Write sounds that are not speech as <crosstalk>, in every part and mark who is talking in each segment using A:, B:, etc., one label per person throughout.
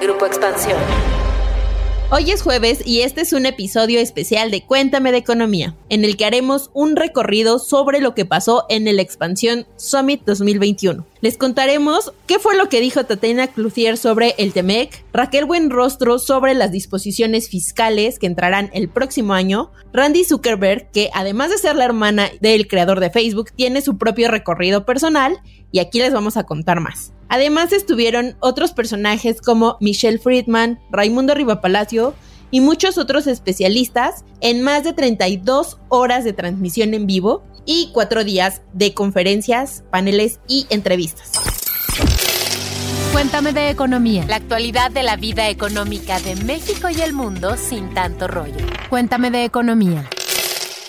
A: Grupo Expansión.
B: Hoy es jueves y este es un episodio especial de Cuéntame de Economía, en el que haremos un recorrido sobre lo que pasó en el Expansión Summit 2021. Les contaremos qué fue lo que dijo Tatiana Cloutier sobre el TEMEC, Raquel Buenrostro sobre las disposiciones fiscales que entrarán el próximo año, Randy Zuckerberg, que además de ser la hermana del creador de Facebook, tiene su propio recorrido personal, y aquí les vamos a contar más. Además estuvieron otros personajes como Michelle Friedman, Raimundo Rivapalacio y muchos otros especialistas en más de 32 horas de transmisión en vivo y cuatro días de conferencias, paneles y entrevistas.
A: Cuéntame de economía. La actualidad de la vida económica de México y el mundo sin tanto rollo. Cuéntame de economía.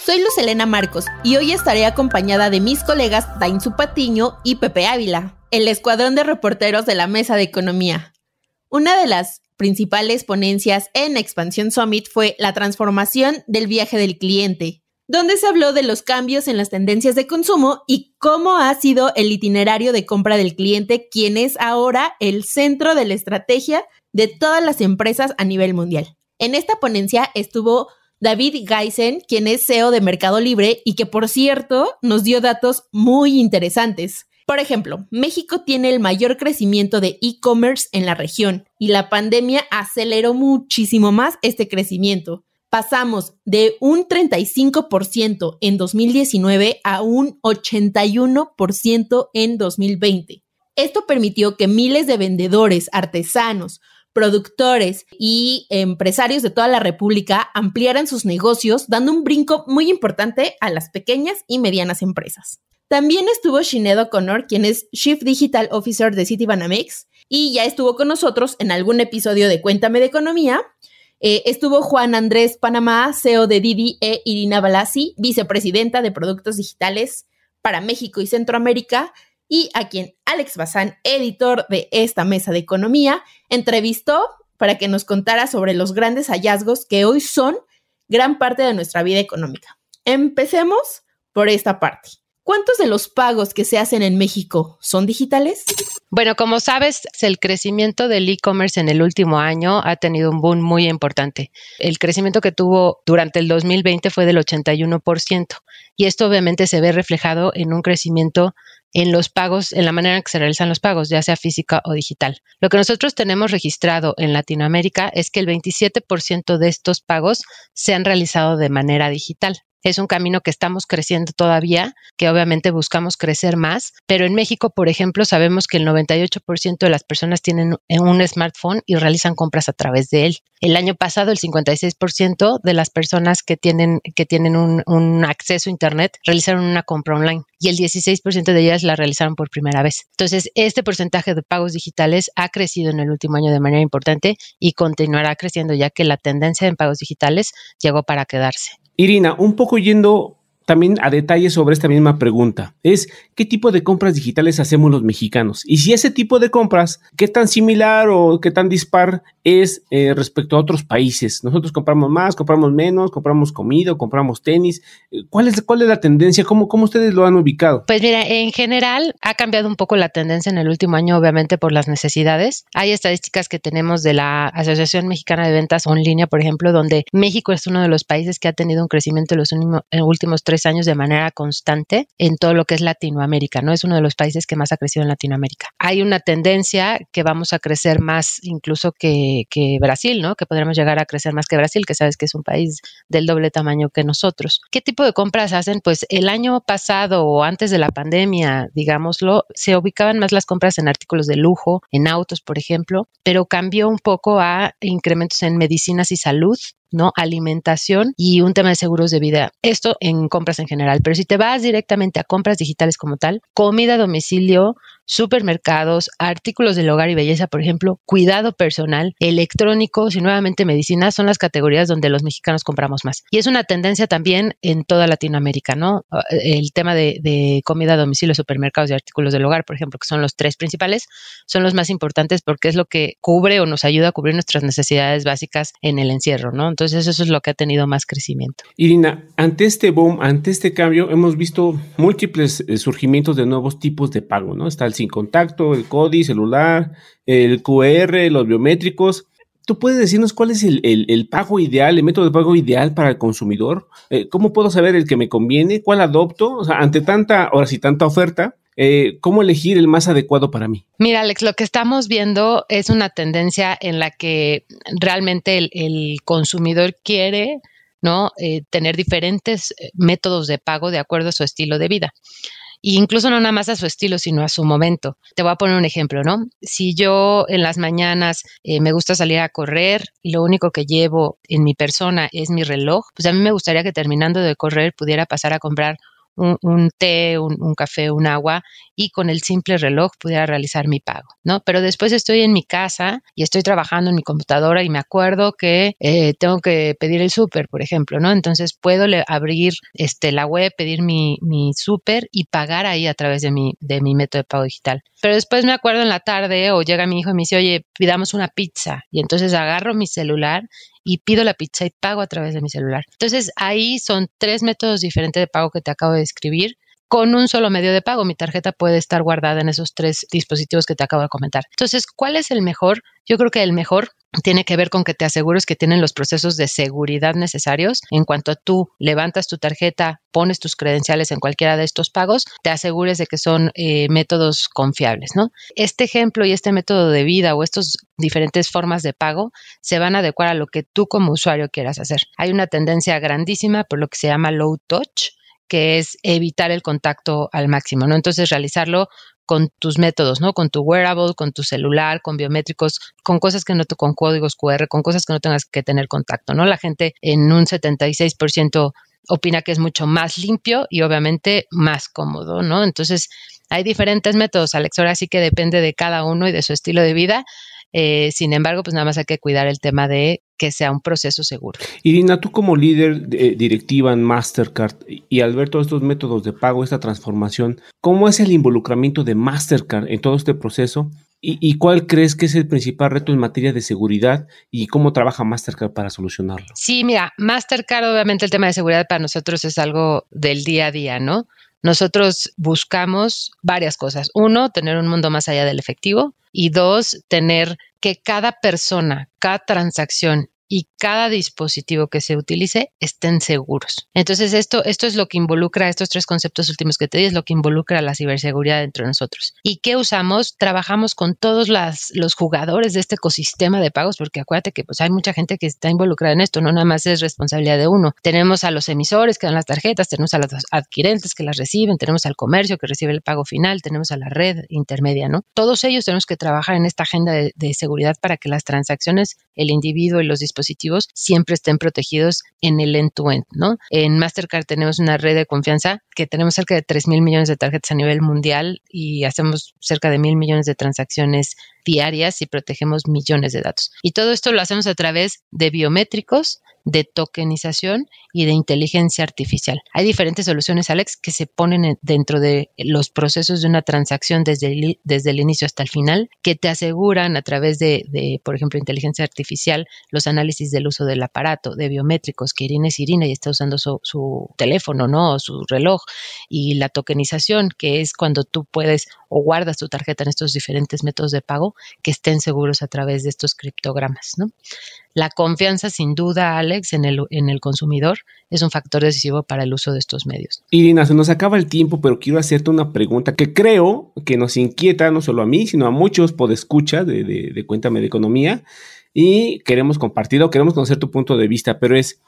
B: Soy Luz Elena Marcos y hoy estaré acompañada de mis colegas Dainzu Patiño y Pepe Ávila, el escuadrón de reporteros de la Mesa de Economía. Una de las principales ponencias en Expansión Summit fue la transformación del viaje del cliente, donde se habló de los cambios en las tendencias de consumo y cómo ha sido el itinerario de compra del cliente, quien es ahora el centro de la estrategia de todas las empresas a nivel mundial. En esta ponencia estuvo David Geisen, quien es CEO de Mercado Libre y que por cierto nos dio datos muy interesantes. Por ejemplo, México tiene el mayor crecimiento de e-commerce en la región y la pandemia aceleró muchísimo más este crecimiento. Pasamos de un 35% en 2019 a un 81% en 2020. Esto permitió que miles de vendedores, artesanos, productores y empresarios de toda la República ampliaran sus negocios, dando un brinco muy importante a las pequeñas y medianas empresas. También estuvo Shinedo O'Connor, quien es Chief Digital Officer de Citibanamex, y ya estuvo con nosotros en algún episodio de Cuéntame de Economía. Eh, estuvo Juan Andrés Panamá, CEO de Didi, e Irina Balasi, vicepresidenta de Productos Digitales para México y Centroamérica, y a quien Alex Bazán, editor de esta mesa de economía, entrevistó para que nos contara sobre los grandes hallazgos que hoy son gran parte de nuestra vida económica. Empecemos por esta parte. ¿Cuántos de los pagos que se hacen en México son digitales?
C: Bueno, como sabes, el crecimiento del e-commerce en el último año ha tenido un boom muy importante. El crecimiento que tuvo durante el 2020 fue del 81% y esto obviamente se ve reflejado en un crecimiento en los pagos, en la manera en que se realizan los pagos, ya sea física o digital. Lo que nosotros tenemos registrado en Latinoamérica es que el 27% de estos pagos se han realizado de manera digital. Es un camino que estamos creciendo todavía, que obviamente buscamos crecer más, pero en México, por ejemplo, sabemos que el 98% de las personas tienen un smartphone y realizan compras a través de él. El año pasado, el 56% de las personas que tienen, que tienen un, un acceso a Internet realizaron una compra online y el 16% de ellas la realizaron por primera vez. Entonces, este porcentaje de pagos digitales ha crecido en el último año de manera importante y continuará creciendo ya que la tendencia en pagos digitales llegó para quedarse.
D: Irina, un poco yendo también a detalle sobre esta misma pregunta. Es qué tipo de compras digitales hacemos los mexicanos y si ese tipo de compras, qué tan similar o qué tan dispar es eh, respecto a otros países. Nosotros compramos más, compramos menos, compramos comida, compramos tenis. ¿Cuál es, cuál es la tendencia? ¿Cómo, ¿Cómo ustedes lo han ubicado?
C: Pues mira, en general ha cambiado un poco la tendencia en el último año, obviamente por las necesidades. Hay estadísticas que tenemos de la Asociación Mexicana de Ventas en línea, por ejemplo, donde México es uno de los países que ha tenido un crecimiento en los últimos tres años de manera constante en todo lo que es Latinoamérica, ¿no? Es uno de los países que más ha crecido en Latinoamérica. Hay una tendencia que vamos a crecer más incluso que, que Brasil, ¿no? Que podremos llegar a crecer más que Brasil, que sabes que es un país del doble tamaño que nosotros. ¿Qué tipo de compras hacen? Pues el año pasado o antes de la pandemia, digámoslo, se ubicaban más las compras en artículos de lujo, en autos, por ejemplo, pero cambió un poco a incrementos en medicinas y salud, ¿no? Alimentación y un tema de seguros de vida. Esto en compras en general. Pero si te vas directamente a compras digitales como tal, comida a domicilio, supermercados, artículos del hogar y belleza, por ejemplo, cuidado personal, electrónicos y nuevamente medicina son las categorías donde los mexicanos compramos más. Y es una tendencia también en toda Latinoamérica, ¿no? El tema de, comida a domicilio, supermercados y artículos del hogar, por ejemplo, que son los tres principales, son los más importantes porque es lo que cubre o nos ayuda a cubrir nuestras necesidades básicas en el encierro, ¿no? Entonces eso es lo que ha tenido más crecimiento.
D: Irina, ante este boom, ante este cambio, hemos visto múltiples eh, surgimientos de nuevos tipos de pago, ¿no? Está el sin contacto, el CODI, celular, el QR, los biométricos. ¿Tú puedes decirnos cuál es el, pago ideal, el método de pago ideal para el consumidor? Eh, ¿Cómo puedo saber el que me conviene? ¿Cuál adopto? O sea, ante tanta, ahora sí, tanta oferta, eh, ¿cómo elegir el más adecuado para mí?
C: Mira, Alex, lo que estamos viendo es una tendencia en la que realmente el, consumidor quiere ¿no? Eh, tener diferentes métodos de pago de acuerdo a su estilo de vida. E incluso no nada más a su estilo, sino a su momento. Te voy a poner un ejemplo, ¿no? Si yo en las mañanas eh, me gusta salir a correr y lo único que llevo en mi persona es mi reloj, pues a mí me gustaría que terminando de correr pudiera pasar a comprar un, té, un, café, un agua y con el simple reloj pudiera realizar mi pago, ¿no? Pero después estoy en mi casa y estoy trabajando en mi computadora y me acuerdo que eh, tengo que pedir el súper, por ejemplo, ¿no? Entonces puedo abrir este, la web, pedir mi, mi súper y pagar ahí a través de mi, de mi método de pago digital. Pero después me acuerdo en la tarde o llega mi hijo y me dice, oye, pidamos una pizza. Y entonces agarro mi celular y pido la pizza y pago a través de mi celular. Entonces ahí son tres métodos diferentes de pago que te acabo de describir con un solo medio de pago. Mi tarjeta puede estar guardada en esos tres dispositivos que te acabo de comentar. Entonces, ¿cuál es el mejor? Yo creo que el mejor tiene que ver con que te asegures que tienen los procesos de seguridad necesarios. En cuanto tú levantas tu tarjeta, pones tus credenciales en cualquiera de estos pagos, te asegures de que son eh, métodos confiables, ¿no? Este ejemplo y este método de vida o estas diferentes formas de pago se van a adecuar a lo que tú como usuario quieras hacer. Hay una tendencia grandísima por lo que se llama low touch, que es evitar el contacto al máximo, ¿no? Entonces, realizarlo con tus métodos, ¿no? Con tu wearable, con tu celular, con biométricos, con cosas que no te, con códigos QR, con cosas que no tengas que tener contacto, ¿no? La gente en un 76% opina que es mucho más limpio y obviamente más cómodo, ¿no? Entonces, hay diferentes métodos, Alex, ahora sí que depende de cada uno y de su estilo de vida. Eh, sin embargo, pues nada más hay que cuidar el tema de que sea un proceso seguro.
D: Irina, tú como líder directiva en Mastercard y al ver todos estos métodos de pago, esta transformación, ¿cómo es el involucramiento de Mastercard en todo este proceso? ¿Y, cuál crees que es el principal reto en materia de seguridad y cómo trabaja Mastercard para solucionarlo?
C: Sí, mira, Mastercard obviamente el tema de seguridad para nosotros es algo del día a día, ¿no? Nosotros buscamos varias cosas. Uno, tener un mundo más allá del efectivo y dos, tener que cada persona, cada transacción y cada dispositivo que se utilice estén seguros. Entonces, esto, esto es lo que involucra, estos tres conceptos últimos que te di, es lo que involucra la ciberseguridad dentro de nosotros. ¿Y qué usamos? Trabajamos con todos los jugadores de este ecosistema de pagos, porque acuérdate que pues, hay mucha gente que está involucrada en esto, no nada más es responsabilidad de uno. Tenemos a los emisores que dan las tarjetas, tenemos a los adquirentes que las reciben, tenemos al comercio que recibe el pago final, tenemos a la red intermedia, ¿no? Todos ellos tenemos que trabajar en esta agenda de, de seguridad para que las transacciones, el individuo y los dispositivos siempre estén protegidos en el end-to-end, ¿no? En Mastercard tenemos una red de confianza que tenemos cerca de 3 mil millones de tarjetas a nivel mundial y hacemos cerca de mil millones de transacciones diarias y protegemos millones de datos. Y todo esto lo hacemos a través de biométricos, de tokenización y de inteligencia artificial. Hay diferentes soluciones, Alex, que se ponen dentro de los procesos de una transacción desde el, desde el inicio hasta el final, que te aseguran a través de, por ejemplo, inteligencia artificial, los análisis del uso del aparato, de biométricos, que Irina es Irina y está usando su, su teléfono, ¿no? O su reloj, y la tokenización, que es cuando tú puedes o guardas tu tarjeta en estos diferentes métodos de pago que estén seguros a través de estos criptogramas, ¿no? La confianza, sin duda, Alex, en el, en el consumidor es un factor decisivo para el uso de estos medios.
D: Irina, se nos acaba el tiempo, pero quiero hacerte una pregunta que creo que nos inquieta no solo a mí, sino a muchos podescuchas de, de, de Cuéntame de Economía y queremos compartirlo, queremos conocer tu punto de vista, pero es,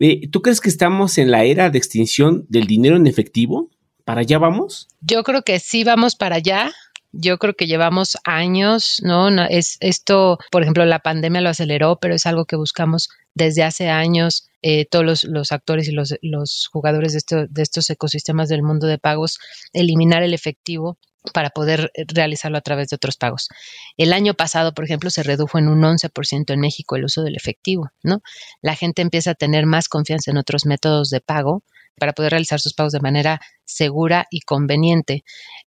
D: eh, ¿tú crees que estamos en la era de extinción del dinero en efectivo? ¿Para allá vamos?
C: Yo creo que sí vamos para allá yo creo que llevamos años, ¿no? es esto, por ejemplo, la pandemia lo aceleró, pero es algo que buscamos desde hace años. Eh, todos los, actores y los, los jugadores de, de estos ecosistemas del mundo de pagos, eliminar el efectivo para poder realizarlo a través de otros pagos. El año pasado, por ejemplo, se redujo en un 11% en México el uso del efectivo, ¿no? La gente empieza a tener más confianza en otros métodos de pago para poder realizar sus pagos de manera segura y conveniente.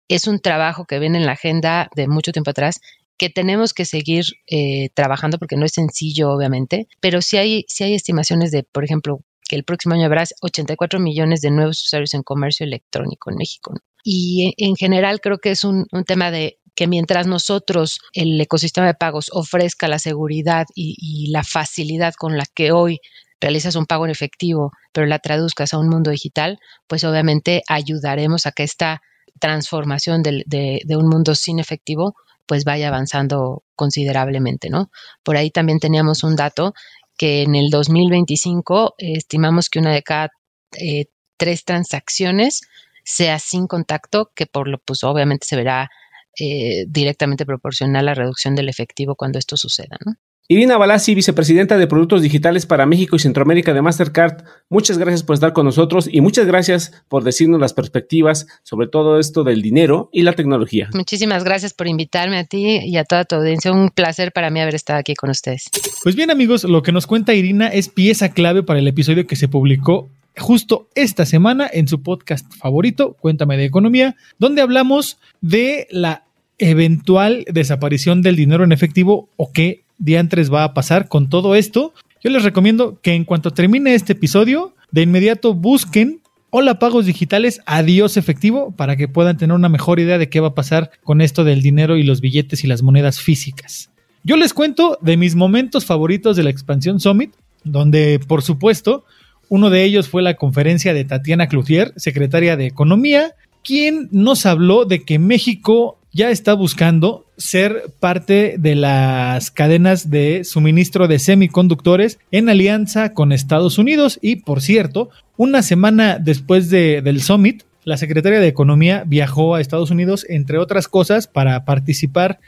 C: Es un trabajo que viene en la agenda de mucho tiempo atrás que tenemos que seguir eh, trabajando porque no es sencillo, obviamente, pero sí hay, sí hay estimaciones de, por ejemplo, que el próximo año habrá 84 millones de nuevos usuarios en comercio electrónico en México. Y en, general creo que es un, tema de que mientras nosotros, el ecosistema de pagos, ofrezca la seguridad y, la facilidad con la que hoy realizas un pago en efectivo, pero la traduzcas a un mundo digital, pues obviamente ayudaremos a que esta transformación de, de, un mundo sin efectivo pues vaya avanzando considerablemente, ¿no? Por ahí también teníamos un dato que en el 2025 estimamos que una de cada eh, tres transacciones sea sin contacto, que por lo pues obviamente se verá eh, directamente proporcional a la reducción del efectivo cuando esto suceda, ¿no?
D: Irina Balasi, vicepresidenta de Productos Digitales para México y Centroamérica de Mastercard, muchas gracias por estar con nosotros y muchas gracias por decirnos las perspectivas sobre todo esto del dinero y la tecnología.
C: Muchísimas gracias por invitarme a ti y a toda tu audiencia. Un placer para mí haber estado aquí con ustedes.
E: Pues bien amigos, lo que nos cuenta Irina es pieza clave para el episodio que se publicó justo esta semana en su podcast favorito, Cuéntame de Economía, donde hablamos de la eventual desaparición del dinero en efectivo o qué diantres va a pasar con todo esto. Yo les recomiendo que en cuanto termine este episodio, de inmediato busquen Hola Pagos Digitales, adiós efectivo, para que puedan tener una mejor idea de qué va a pasar con esto del dinero y los billetes y las monedas físicas. Yo les cuento de mis momentos favoritos de la Expansión Summit, donde por supuesto uno de ellos fue la conferencia de Tatiana Cloutier, secretaria de Economía, quien nos habló de que México ya está buscando ser parte de las cadenas de suministro de semiconductores en alianza con Estados Unidos. Y, por cierto, una semana después de, del summit, la secretaria de Economía viajó a Estados Unidos, entre otras cosas, para participar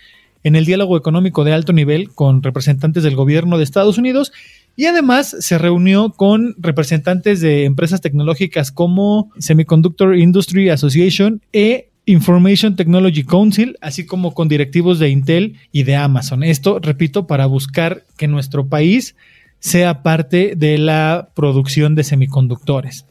E: en el diálogo económico de alto nivel con representantes del gobierno de Estados Unidos. Y además se reunió con representantes de empresas tecnológicas como Semiconductor Industry Association e Information Technology Council, así como con directivos de Intel y de Amazon. Esto, repito, para buscar que nuestro país sea parte de la producción de semiconductores.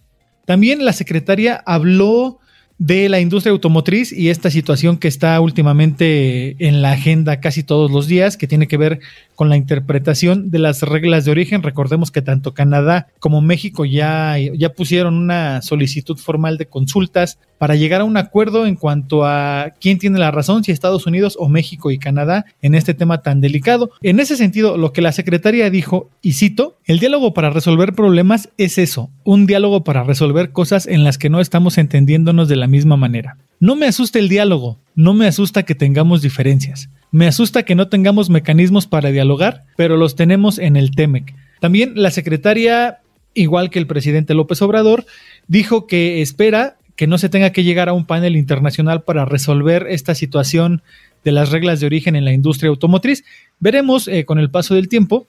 E: También la secretaria habló de la industria automotriz y esta situación que está últimamente en la agenda casi todos los días, que tiene que ver con la interpretación de las reglas de origen. Recordemos que tanto Canadá como México ya, ya pusieron una solicitud formal de consultas para llegar a un acuerdo en cuanto a quién tiene la razón, si Estados Unidos o México y Canadá, en este tema tan delicado. En ese sentido, lo que la secretaria dijo, y cito, el diálogo para resolver problemas es eso, un diálogo para resolver cosas en las que no estamos entendiéndonos de la misma manera. No me asusta el diálogo, no me asusta que tengamos diferencias. Me asusta que no tengamos mecanismos para dialogar, pero los tenemos en el TEMEC. También la secretaria, igual que el presidente López Obrador, dijo que espera que no se tenga que llegar a un panel internacional para resolver esta situación de las reglas de origen en la industria automotriz. Veremos eh, con el paso del tiempo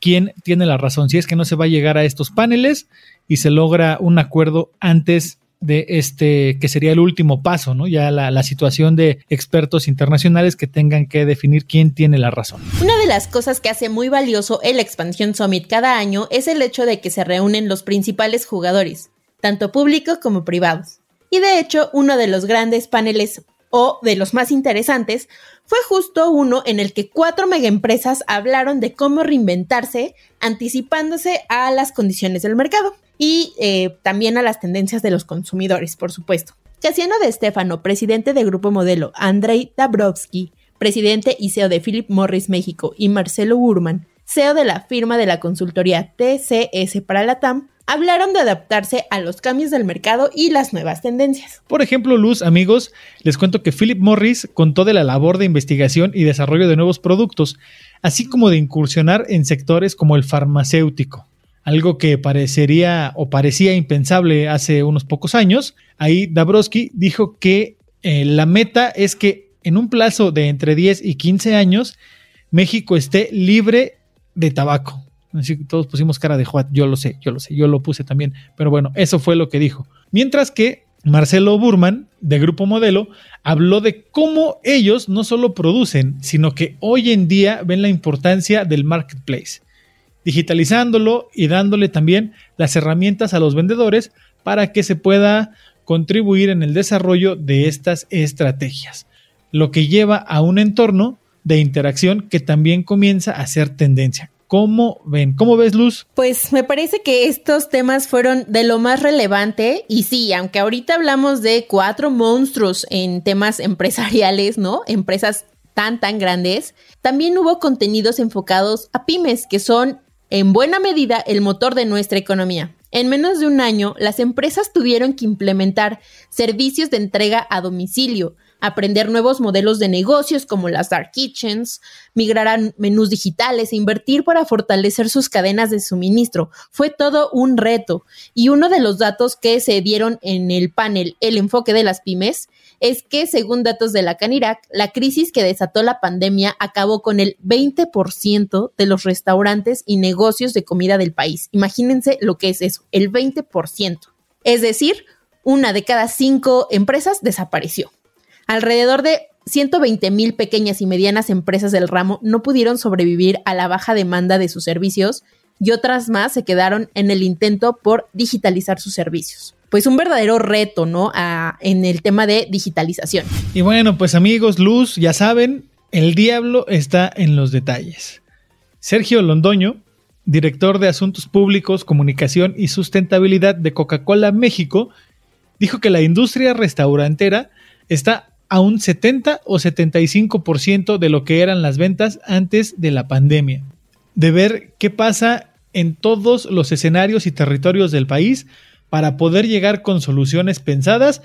E: quién tiene la razón, si es que no se va a llegar a estos paneles y se logra un acuerdo antes de este, que sería el último paso, ¿no? Ya la, situación de expertos internacionales que tengan que definir quién tiene la razón.
B: Una de las cosas que hace muy valioso el Expansión Summit cada año es el hecho de que se reúnen los principales jugadores, tanto públicos como privados. Y de hecho, uno de los grandes paneles o de los más interesantes fue justo uno en el que cuatro megaempresas hablaron de cómo reinventarse anticipándose a las condiciones del mercado y eh, también a las tendencias de los consumidores, por supuesto. Casiano de Stefano, presidente de Grupo Modelo, Andrei Dabrowski, presidente y CEO de Philip Morris México, y Marcelo Burman, CEO de la firma de la consultoría TCS para la TAM, hablaron de adaptarse a los cambios del mercado y las nuevas tendencias.
E: Por ejemplo, Luz, amigos, les cuento que Philip Morris contó de la labor de investigación y desarrollo de nuevos productos, así como de incursionar en sectores como el farmacéutico. Algo que parecería o parecía impensable hace unos pocos años. Ahí Dabrowski dijo que eh, la meta es que en un plazo de entre 10 y 15 años México esté libre de tabaco. Así que todos pusimos cara de Juan, yo lo sé, yo lo sé, yo lo puse también. Pero bueno, eso fue lo que dijo. Mientras que Marcelo Burman, de Grupo Modelo, habló de cómo ellos no solo producen, sino que hoy en día ven la importancia del marketplace, digitalizándolo y dándole también las herramientas a los vendedores para que se pueda contribuir en el desarrollo de estas estrategias, lo que lleva a un entorno de interacción que también comienza a ser tendencia ¿Cómo ven? ¿Cómo ves, Luz?
B: Pues me parece que estos temas fueron de lo más relevante y sí, aunque ahorita hablamos de cuatro monstruos en temas <laughs> empresariales, ¿no? Empresas tan, tan grandes, también hubo contenidos enfocados a pymes, que son en buena medida el motor de nuestra economía. En menos de un año, las empresas tuvieron que implementar servicios de entrega a domicilio, aprender nuevos modelos de negocios como las dark kitchens, migrar a menús digitales e invertir para fortalecer sus cadenas de suministro. Fue todo un reto. Y uno de los datos que se dieron en el panel El enfoque de las pymes es que, según datos de la Canirac, la crisis que desató la pandemia acabó con el 20% de los restaurantes y negocios de comida del país. Imagínense lo que es eso, el 20%. Es decir, una de cada cinco empresas desapareció. Alrededor de 120 mil pequeñas y medianas empresas del ramo no pudieron sobrevivir a la baja demanda de sus servicios y otras más se quedaron en el intento por digitalizar sus servicios pues un verdadero reto, ¿no? en el tema de digitalización.
E: Y bueno, pues amigos, Luz, ya saben, el diablo está en los detalles. Sergio Londoño, director de Asuntos Públicos, Comunicación y Sustentabilidad de Coca-Cola México, dijo que la industria restaurantera está a un 70 o 75% de lo que eran las ventas antes de la pandemia. De ver qué pasa en todos los escenarios y territorios del país para poder llegar con soluciones pensadas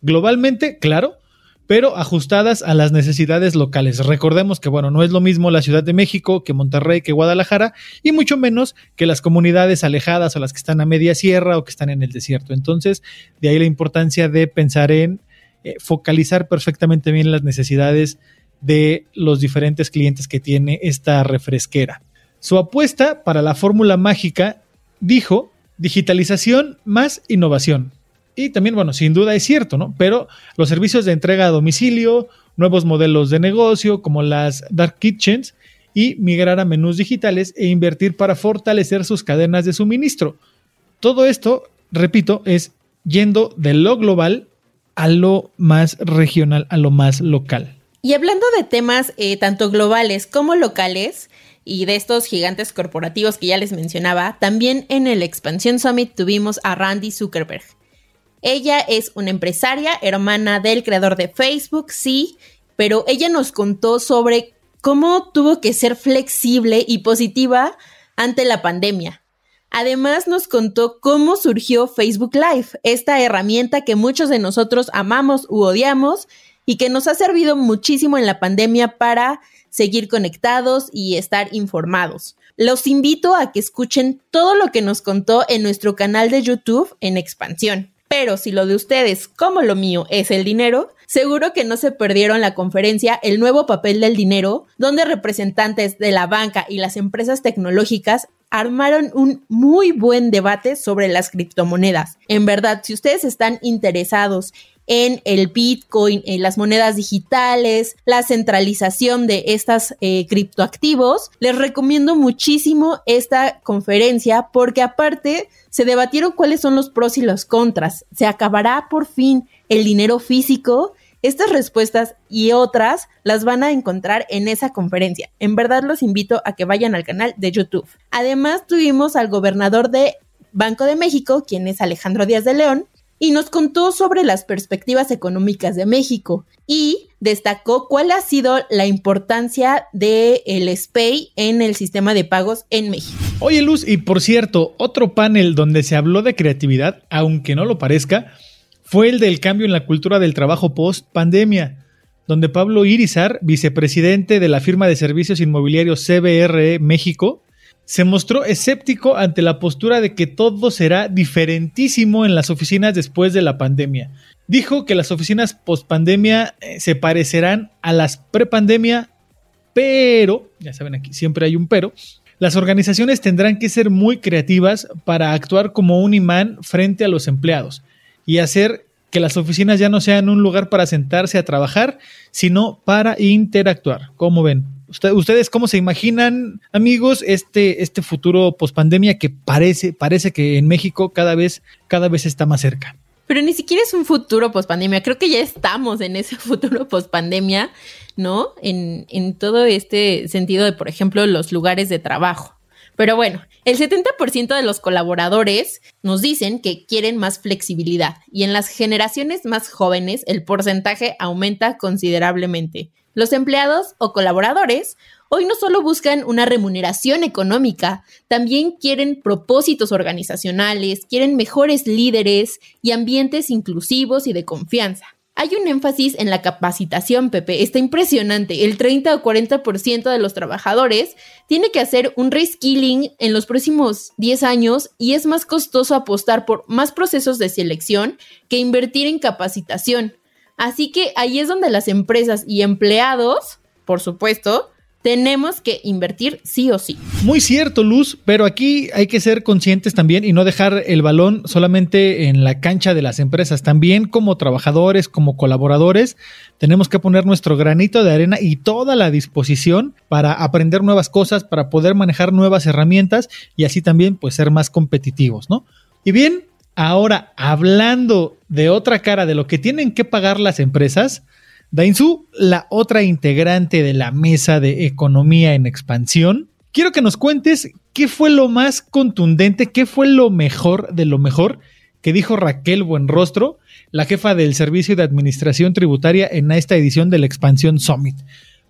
E: globalmente, claro, pero ajustadas a las necesidades locales. Recordemos que, bueno, no es lo mismo la Ciudad de México que Monterrey, que Guadalajara, y mucho menos que las comunidades alejadas o las que están a media sierra o que están en el desierto. Entonces, de ahí la importancia de pensar en eh, focalizar perfectamente bien las necesidades de los diferentes clientes que tiene esta refresquera. Su apuesta para la fórmula mágica, dijo, digitalización más innovación. Y también, bueno, sin duda es cierto, ¿no? Pero los servicios de entrega a domicilio, nuevos modelos de negocio como las dark kitchens y migrar a menús digitales e invertir para fortalecer sus cadenas de suministro. Todo esto, repito, es yendo de lo global a lo más regional, a lo más local.
B: Y hablando de temas eh, tanto globales como locales, y de estos gigantes corporativos que ya les mencionaba, también en el Expansión Summit tuvimos a Randy Zuckerberg. Ella es una empresaria, hermana del creador de Facebook, sí, pero ella nos contó sobre cómo tuvo que ser flexible y positiva ante la pandemia. Además nos contó cómo surgió Facebook Live, esta herramienta que muchos de nosotros amamos u odiamos y que nos ha servido muchísimo en la pandemia para seguir conectados y estar informados. Los invito a que escuchen todo lo que nos contó en nuestro canal de YouTube en expansión. Pero si lo de ustedes, como lo mío, es el dinero, seguro que no se perdieron la conferencia El nuevo papel del dinero, donde representantes de la banca y las empresas tecnológicas armaron un muy buen debate sobre las criptomonedas. En verdad, si ustedes están interesados en el Bitcoin, en las monedas digitales, la centralización de estas eh, criptoactivos. Les recomiendo muchísimo esta conferencia porque aparte se debatieron cuáles son los pros y los contras. ¿Se acabará por fin el dinero físico? Estas respuestas y otras las van a encontrar en esa conferencia. En verdad los invito a que vayan al canal de YouTube. Además tuvimos al gobernador de Banco de México, quien es Alejandro Díaz de León, y nos contó sobre las perspectivas económicas de México y destacó cuál ha sido la importancia del el SPAY en el sistema de pagos en México.
E: Oye Luz, y por cierto, otro panel donde se habló de creatividad, aunque no lo parezca, fue el del cambio en la cultura del trabajo post pandemia, donde Pablo Irizar, vicepresidente de la firma de servicios inmobiliarios CBRE México, se mostró escéptico ante la postura de que todo será diferentísimo en las oficinas después de la pandemia. Dijo que las oficinas post-pandemia eh, se parecerán a las pre-pandemia, pero, ya saben aquí, siempre hay un pero, las organizaciones tendrán que ser muy creativas para actuar como un imán frente a los empleados y hacer que las oficinas ya no sean un lugar para sentarse a trabajar, sino para interactuar. ¿Cómo ven? ¿Ustedes cómo se imaginan, amigos, este, este futuro pospandemia que parece, parece que en México cada vez, cada vez está más cerca?
B: Pero ni siquiera es un futuro pospandemia. Creo que ya estamos en ese <laughs> futuro pospandemia, ¿no? En, en todo este sentido de, por ejemplo, los lugares de trabajo. Pero bueno, el 70% de los colaboradores nos dicen que quieren más flexibilidad y en las generaciones más jóvenes el porcentaje aumenta considerablemente. Los empleados o colaboradores hoy no solo buscan una remuneración económica, también quieren propósitos organizacionales, quieren mejores líderes y ambientes inclusivos y de confianza. Hay un énfasis en la capacitación, Pepe. Está impresionante. El 30 o 40% de los trabajadores tiene que hacer un reskilling en los próximos 10 años y es más costoso apostar por más procesos de selección que invertir en capacitación. Así que ahí es donde las empresas y empleados, por supuesto, tenemos que invertir sí o sí.
E: Muy cierto, Luz, pero aquí hay que ser conscientes también y no dejar el balón solamente en la cancha de las empresas. También como trabajadores, como colaboradores, tenemos que poner nuestro granito de arena y toda la disposición para aprender nuevas cosas, para poder manejar nuevas herramientas y así también pues ser más competitivos, ¿no? Y bien, ahora hablando de otra cara de lo que tienen que pagar las empresas, Dainzú, la otra integrante de la mesa de economía en expansión, quiero que nos cuentes qué fue lo más contundente, qué fue lo mejor de lo mejor que dijo Raquel Buenrostro, la jefa del Servicio de Administración Tributaria en esta edición de la Expansión Summit.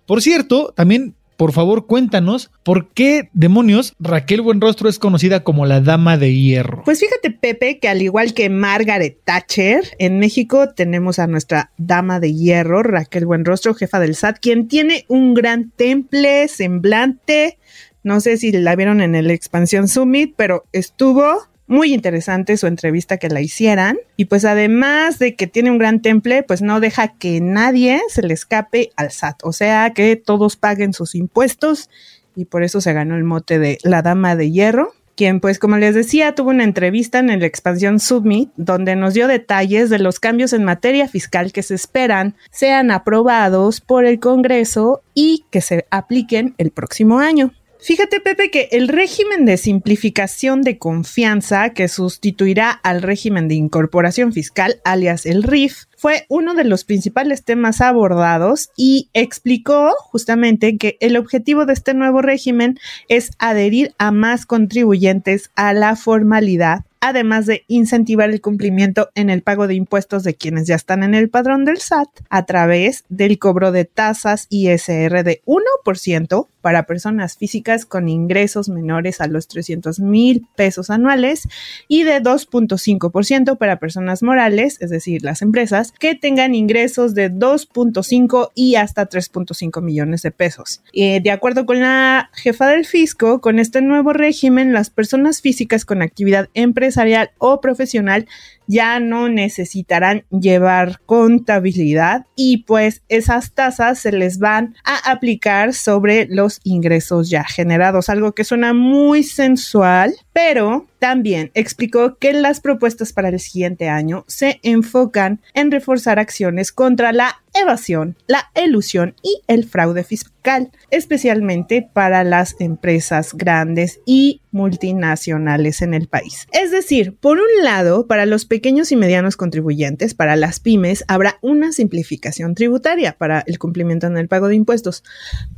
E: Por cierto, también por favor cuéntanos por qué demonios Raquel Buenrostro es conocida como la Dama de Hierro.
F: Pues fíjate, Pepe, que al igual que Margaret Thatcher, en México tenemos a nuestra Dama de Hierro, Raquel Buenrostro, jefa del SAT, quien tiene un gran temple, semblante. No sé si la vieron en el Expansión Summit, pero estuvo muy interesante su entrevista que la hicieran. Y pues además de que tiene un gran temple, pues no deja que nadie se le escape al SAT. O sea, que todos paguen sus impuestos y por eso se ganó el mote de la Dama de Hierro quien pues como les decía tuvo una entrevista en el Expansión Summit donde nos dio detalles de los cambios en materia fiscal que se esperan sean aprobados por el Congreso y que se apliquen el próximo año. Fíjate, Pepe, que el régimen de simplificación de confianza que sustituirá al régimen de incorporación fiscal, alias el RIF, fue uno de los principales temas abordados y explicó justamente que el objetivo de este nuevo régimen es adherir a más contribuyentes a la formalidad además de incentivar el cumplimiento en el pago de impuestos de quienes ya están en el padrón del SAT a través del cobro de tasas ISR de 1% para personas físicas con ingresos menores a los 300 mil pesos anuales y de 2.5% para personas morales, es decir, las empresas, que tengan ingresos de 2.5 y hasta 3.5 millones de pesos. Eh, de acuerdo con la jefa del fisco, con este nuevo régimen, las personas físicas con actividad empresarial empresarial o profesional ya no necesitarán llevar contabilidad y pues esas tasas se les van a aplicar sobre los ingresos ya generados, algo que suena muy sensual, pero también explicó que las propuestas para el siguiente año se enfocan en reforzar acciones contra la evasión, la elusión y el fraude fiscal, especialmente para las empresas grandes y multinacionales en el país. Es decir, por un lado, para los pequeños y medianos contribuyentes, para las pymes, habrá una simplificación tributaria para el cumplimiento en el pago de impuestos.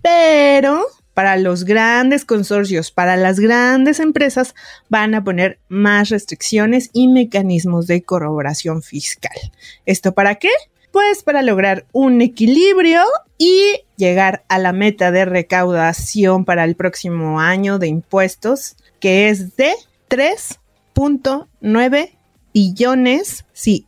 F: Pero para los grandes consorcios, para las grandes empresas, van a poner más restricciones y mecanismos de corroboración fiscal. ¿Esto para qué? Pues para lograr un equilibrio y llegar a la meta de recaudación para el próximo año de impuestos, que es de 3.9 billones, sí,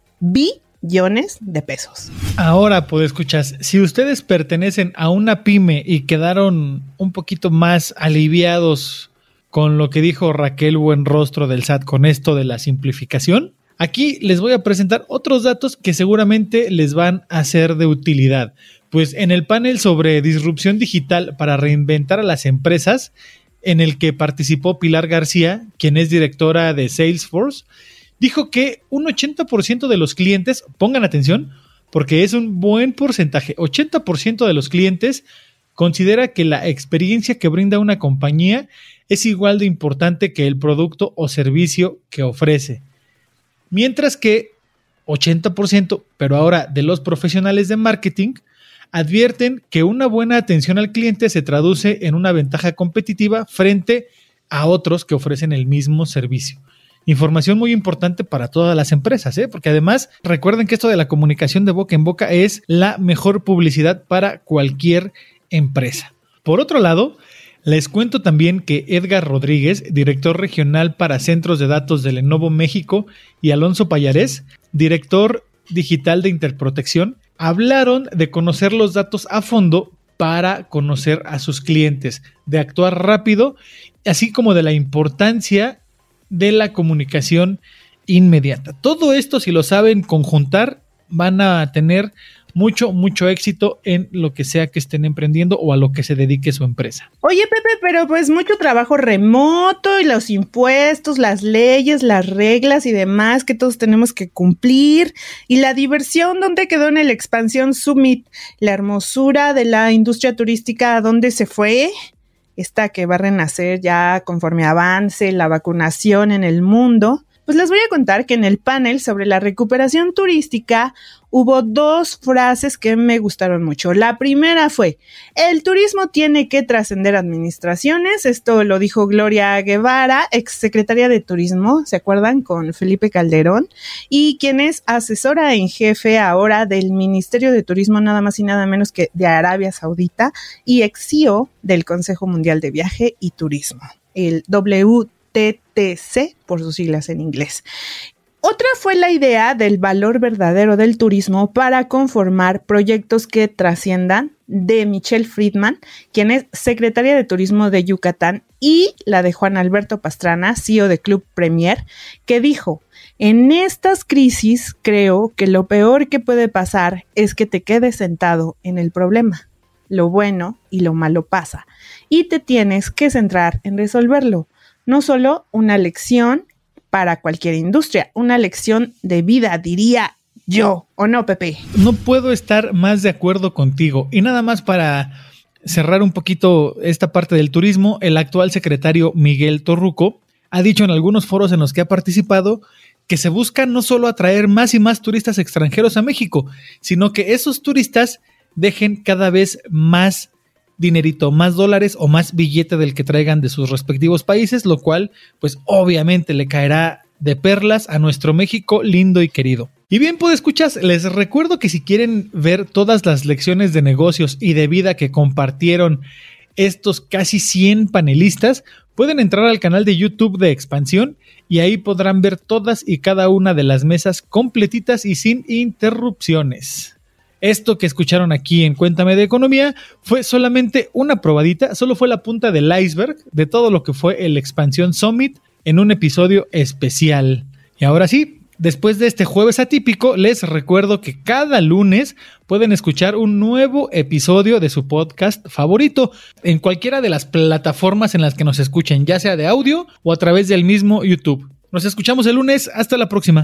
F: billones de pesos.
E: Ahora, pues escuchas, si ustedes pertenecen a una pyme y quedaron un poquito más aliviados con lo que dijo Raquel Buenrostro del SAT con esto de la simplificación, aquí les voy a presentar otros datos que seguramente les van a ser de utilidad. Pues en el panel sobre disrupción digital para reinventar a las empresas, en el que participó Pilar García, quien es directora de Salesforce, dijo que un 80% de los clientes, pongan atención, porque es un buen porcentaje, 80% de los clientes considera que la experiencia que brinda una compañía es igual de importante que el producto o servicio que ofrece. Mientras que 80%, pero ahora de los profesionales de marketing, advierten que una buena atención al cliente se traduce en una ventaja competitiva frente a otros que ofrecen el mismo servicio. Información muy importante para todas las empresas, ¿eh? porque además recuerden que esto de la comunicación de boca en boca es la mejor publicidad para cualquier empresa. Por otro lado, les cuento también que Edgar Rodríguez, director regional para centros de datos de Lenovo México, y Alonso Payarés, director digital de Interprotección, hablaron de conocer los datos a fondo para conocer a sus clientes, de actuar rápido, así como de la importancia de la comunicación inmediata. Todo esto, si lo saben conjuntar, van a tener mucho, mucho éxito en lo que sea que estén emprendiendo o a lo que se dedique su empresa.
F: Oye, Pepe, pero pues mucho trabajo remoto y los impuestos, las leyes, las reglas y demás que todos tenemos que cumplir. Y la diversión, ¿dónde quedó en el Expansión Summit? La hermosura de la industria turística, ¿dónde se fue? Esta que va a renacer ya conforme avance la vacunación en el mundo. Pues les voy a contar que en el panel sobre la recuperación turística hubo dos frases que me gustaron mucho. La primera fue, el turismo tiene que trascender administraciones. Esto lo dijo Gloria Guevara, exsecretaria de Turismo, ¿se acuerdan? Con Felipe Calderón, y quien es asesora en jefe ahora del Ministerio de Turismo, nada más y nada menos que de Arabia Saudita, y ex CEO del Consejo Mundial de Viaje y Turismo, el WTC por sus siglas en inglés. Otra fue la idea del valor verdadero del turismo para conformar proyectos que trasciendan de Michelle Friedman, quien es secretaria de Turismo de Yucatán, y la de Juan Alberto Pastrana, CEO de Club Premier, que dijo, en estas crisis creo que lo peor que puede pasar es que te quedes sentado en el problema. Lo bueno y lo malo pasa, y te tienes que centrar en resolverlo. No solo una lección para cualquier industria, una lección de vida, diría yo, ¿o no, Pepe?
E: No puedo estar más de acuerdo contigo. Y nada más para cerrar un poquito esta parte del turismo, el actual secretario Miguel Torruco ha dicho en algunos foros en los que ha participado que se busca no solo atraer más y más turistas extranjeros a México, sino que esos turistas dejen cada vez más dinerito, más dólares o más billete del que traigan de sus respectivos países, lo cual pues obviamente le caerá de perlas a nuestro México lindo y querido. Y bien, pues escuchas, les recuerdo que si quieren ver todas las lecciones de negocios y de vida que compartieron estos casi 100 panelistas, pueden entrar al canal de YouTube de Expansión y ahí podrán ver todas y cada una de las mesas completitas y sin interrupciones. Esto que escucharon aquí en Cuéntame de Economía fue solamente una probadita, solo fue la punta del iceberg de todo lo que fue el Expansión Summit en un episodio especial. Y ahora sí, después de este jueves atípico, les recuerdo que cada lunes pueden escuchar un nuevo episodio de su podcast favorito en cualquiera de las plataformas en las que nos escuchen, ya sea de audio o a través del mismo YouTube. Nos escuchamos el lunes, hasta la próxima.